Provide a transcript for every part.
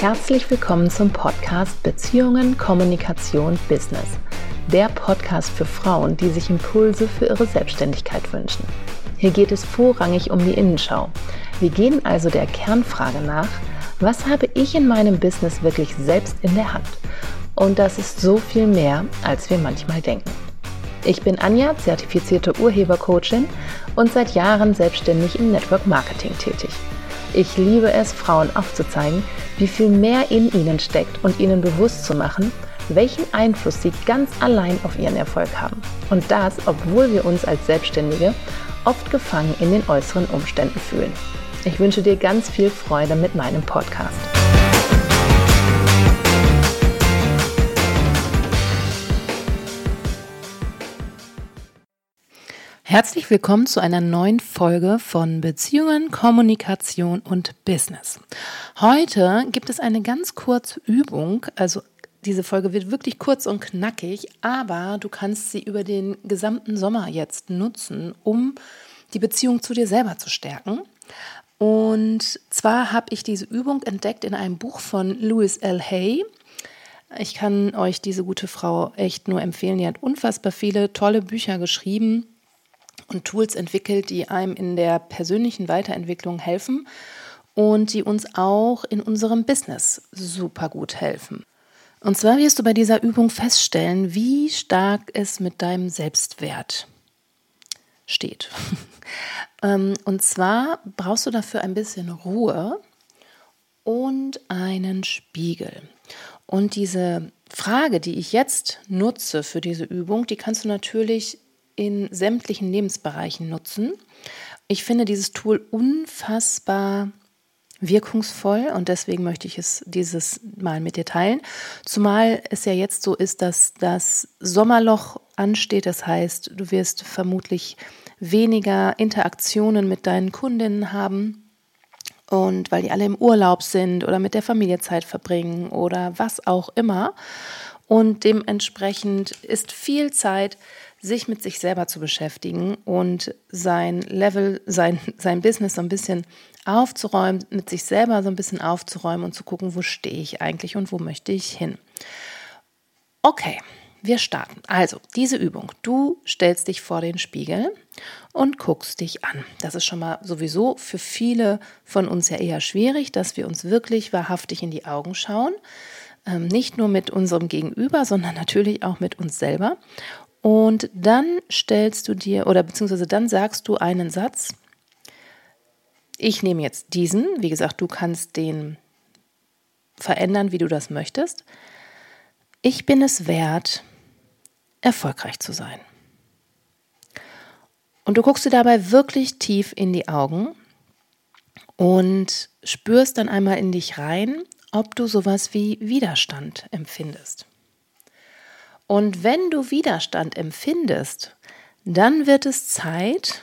Herzlich willkommen zum Podcast Beziehungen, Kommunikation, Business. Der Podcast für Frauen, die sich Impulse für ihre Selbstständigkeit wünschen. Hier geht es vorrangig um die Innenschau. Wir gehen also der Kernfrage nach, was habe ich in meinem Business wirklich selbst in der Hand? Und das ist so viel mehr, als wir manchmal denken. Ich bin Anja, zertifizierte Urhebercoachin und seit Jahren selbstständig im Network Marketing tätig. Ich liebe es, Frauen aufzuzeigen, wie viel mehr in ihnen steckt und ihnen bewusst zu machen, welchen Einfluss sie ganz allein auf ihren Erfolg haben. Und das, obwohl wir uns als Selbstständige oft gefangen in den äußeren Umständen fühlen. Ich wünsche dir ganz viel Freude mit meinem Podcast. Herzlich willkommen zu einer neuen Folge von Beziehungen, Kommunikation und Business. Heute gibt es eine ganz kurze Übung, also diese Folge wird wirklich kurz und knackig, aber du kannst sie über den gesamten Sommer jetzt nutzen, um die Beziehung zu dir selber zu stärken. Und zwar habe ich diese Übung entdeckt in einem Buch von Louis L. Hay. Ich kann euch diese gute Frau echt nur empfehlen. Die hat unfassbar viele tolle Bücher geschrieben und Tools entwickelt, die einem in der persönlichen Weiterentwicklung helfen und die uns auch in unserem Business super gut helfen. Und zwar wirst du bei dieser Übung feststellen, wie stark es mit deinem Selbstwert steht. Ähm, und zwar brauchst du dafür ein bisschen Ruhe und einen Spiegel. Und diese Frage, die ich jetzt nutze für diese Übung, die kannst du natürlich in sämtlichen Lebensbereichen nutzen. Ich finde dieses Tool unfassbar wirkungsvoll und deswegen möchte ich es dieses Mal mit dir teilen. Zumal es ja jetzt so ist, dass das Sommerloch ansteht. Das heißt, du wirst vermutlich weniger Interaktionen mit deinen Kundinnen haben. Und weil die alle im Urlaub sind oder mit der Familie Zeit verbringen oder was auch immer. Und dementsprechend ist viel Zeit sich mit sich selber zu beschäftigen und sein Level, sein, sein Business so ein bisschen aufzuräumen, mit sich selber so ein bisschen aufzuräumen und zu gucken, wo stehe ich eigentlich und wo möchte ich hin. Okay, wir starten. Also, diese Übung. Du stellst dich vor den Spiegel und guckst dich an. Das ist schon mal sowieso für viele von uns ja eher schwierig, dass wir uns wirklich wahrhaftig in die Augen schauen. Ähm, nicht nur mit unserem Gegenüber, sondern natürlich auch mit uns selber. Und dann stellst du dir, oder beziehungsweise dann sagst du einen Satz. Ich nehme jetzt diesen. Wie gesagt, du kannst den verändern, wie du das möchtest. Ich bin es wert, erfolgreich zu sein. Und du guckst dir dabei wirklich tief in die Augen und spürst dann einmal in dich rein, ob du sowas wie Widerstand empfindest. Und wenn du Widerstand empfindest, dann wird es Zeit,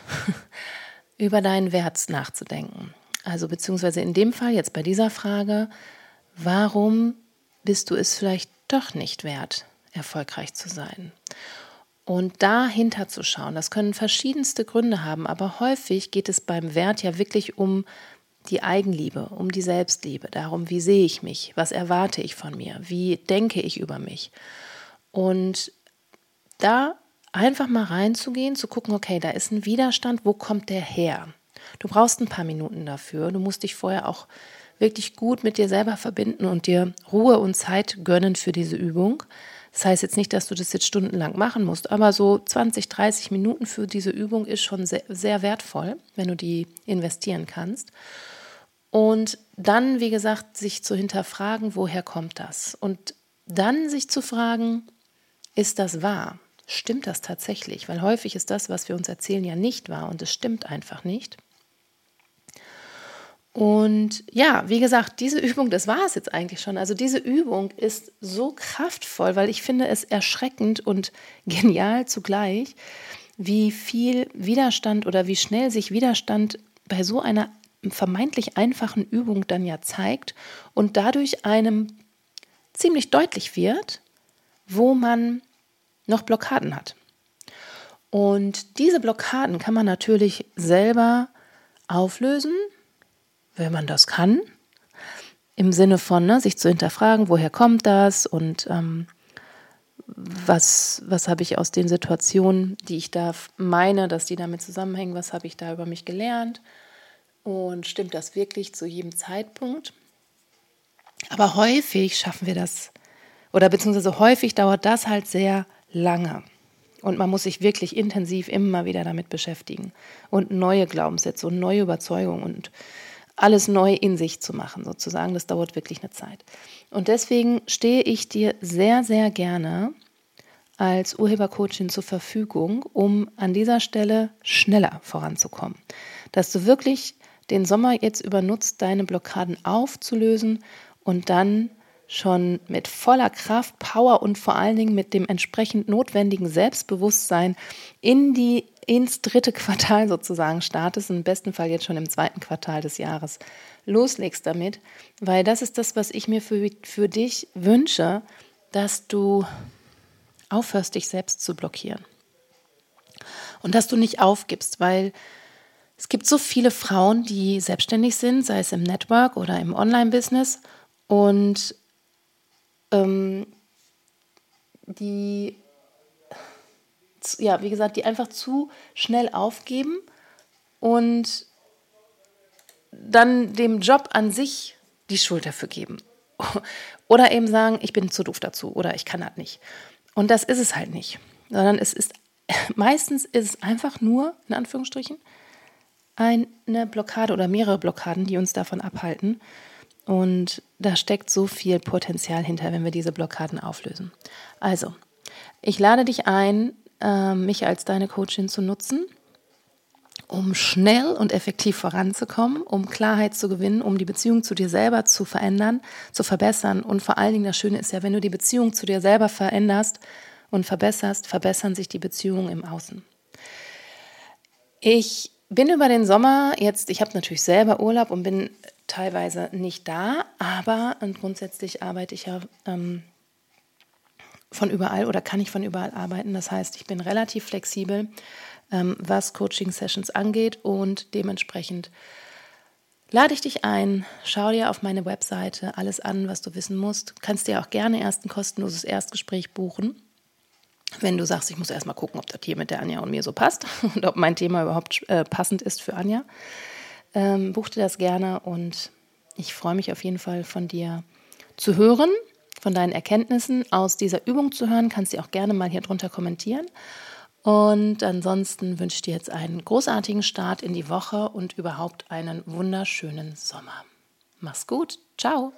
über deinen Wert nachzudenken. Also beziehungsweise in dem Fall jetzt bei dieser Frage, warum bist du es vielleicht doch nicht wert, erfolgreich zu sein? Und dahinter zu schauen, das können verschiedenste Gründe haben, aber häufig geht es beim Wert ja wirklich um die Eigenliebe, um die Selbstliebe, darum, wie sehe ich mich, was erwarte ich von mir, wie denke ich über mich. Und da einfach mal reinzugehen, zu gucken, okay, da ist ein Widerstand, wo kommt der her? Du brauchst ein paar Minuten dafür. Du musst dich vorher auch wirklich gut mit dir selber verbinden und dir Ruhe und Zeit gönnen für diese Übung. Das heißt jetzt nicht, dass du das jetzt stundenlang machen musst, aber so 20, 30 Minuten für diese Übung ist schon sehr, sehr wertvoll, wenn du die investieren kannst. Und dann, wie gesagt, sich zu hinterfragen, woher kommt das? Und dann sich zu fragen, ist das wahr? Stimmt das tatsächlich? Weil häufig ist das, was wir uns erzählen, ja nicht wahr und es stimmt einfach nicht. Und ja, wie gesagt, diese Übung, das war es jetzt eigentlich schon. Also diese Übung ist so kraftvoll, weil ich finde es erschreckend und genial zugleich, wie viel Widerstand oder wie schnell sich Widerstand bei so einer vermeintlich einfachen Übung dann ja zeigt und dadurch einem ziemlich deutlich wird, wo man noch Blockaden hat. Und diese Blockaden kann man natürlich selber auflösen, wenn man das kann. im Sinne von ne, sich zu hinterfragen, woher kommt das und ähm, was, was habe ich aus den Situationen, die ich da meine, dass die damit zusammenhängen, was habe ich da über mich gelernt und stimmt das wirklich zu jedem Zeitpunkt. Aber häufig schaffen wir das oder beziehungsweise häufig dauert das halt sehr lange. Und man muss sich wirklich intensiv immer wieder damit beschäftigen und neue Glaubenssätze und neue Überzeugungen und alles neu in sich zu machen, sozusagen. Das dauert wirklich eine Zeit. Und deswegen stehe ich dir sehr, sehr gerne als Urhebercoachin zur Verfügung, um an dieser Stelle schneller voranzukommen. Dass du wirklich den Sommer jetzt übernutzt, deine Blockaden aufzulösen und dann schon mit voller Kraft, Power und vor allen Dingen mit dem entsprechend notwendigen Selbstbewusstsein in die ins dritte Quartal sozusagen startest, im besten Fall jetzt schon im zweiten Quartal des Jahres loslegst damit, weil das ist das, was ich mir für, für dich wünsche, dass du aufhörst, dich selbst zu blockieren. Und dass du nicht aufgibst, weil es gibt so viele Frauen, die selbstständig sind, sei es im Network oder im Online-Business und ähm, die, ja, wie gesagt, die einfach zu schnell aufgeben und dann dem Job an sich die Schuld dafür geben. Oder eben sagen, ich bin zu doof dazu oder ich kann das nicht. Und das ist es halt nicht. Sondern es ist, meistens ist es einfach nur, in Anführungsstrichen, eine Blockade oder mehrere Blockaden, die uns davon abhalten, und da steckt so viel Potenzial hinter, wenn wir diese Blockaden auflösen. Also, ich lade dich ein, ähm, mich als deine Coachin zu nutzen, um schnell und effektiv voranzukommen, um Klarheit zu gewinnen, um die Beziehung zu dir selber zu verändern, zu verbessern. Und vor allen Dingen das Schöne ist ja, wenn du die Beziehung zu dir selber veränderst und verbesserst, verbessern sich die Beziehungen im Außen. Ich bin über den Sommer jetzt, ich habe natürlich selber Urlaub und bin teilweise nicht da, aber grundsätzlich arbeite ich ja ähm, von überall oder kann ich von überall arbeiten. Das heißt, ich bin relativ flexibel, ähm, was Coaching-Sessions angeht und dementsprechend lade ich dich ein, schau dir auf meine Webseite alles an, was du wissen musst. Kannst dir auch gerne erst ein kostenloses Erstgespräch buchen. Wenn du sagst, ich muss erstmal gucken, ob das hier mit der Anja und mir so passt und ob mein Thema überhaupt äh, passend ist für Anja ähm, buch dir das gerne und ich freue mich auf jeden Fall von dir zu hören, von deinen Erkenntnissen aus dieser Übung zu hören. Kannst du auch gerne mal hier drunter kommentieren. Und ansonsten wünsche ich dir jetzt einen großartigen Start in die Woche und überhaupt einen wunderschönen Sommer. Mach's gut. Ciao.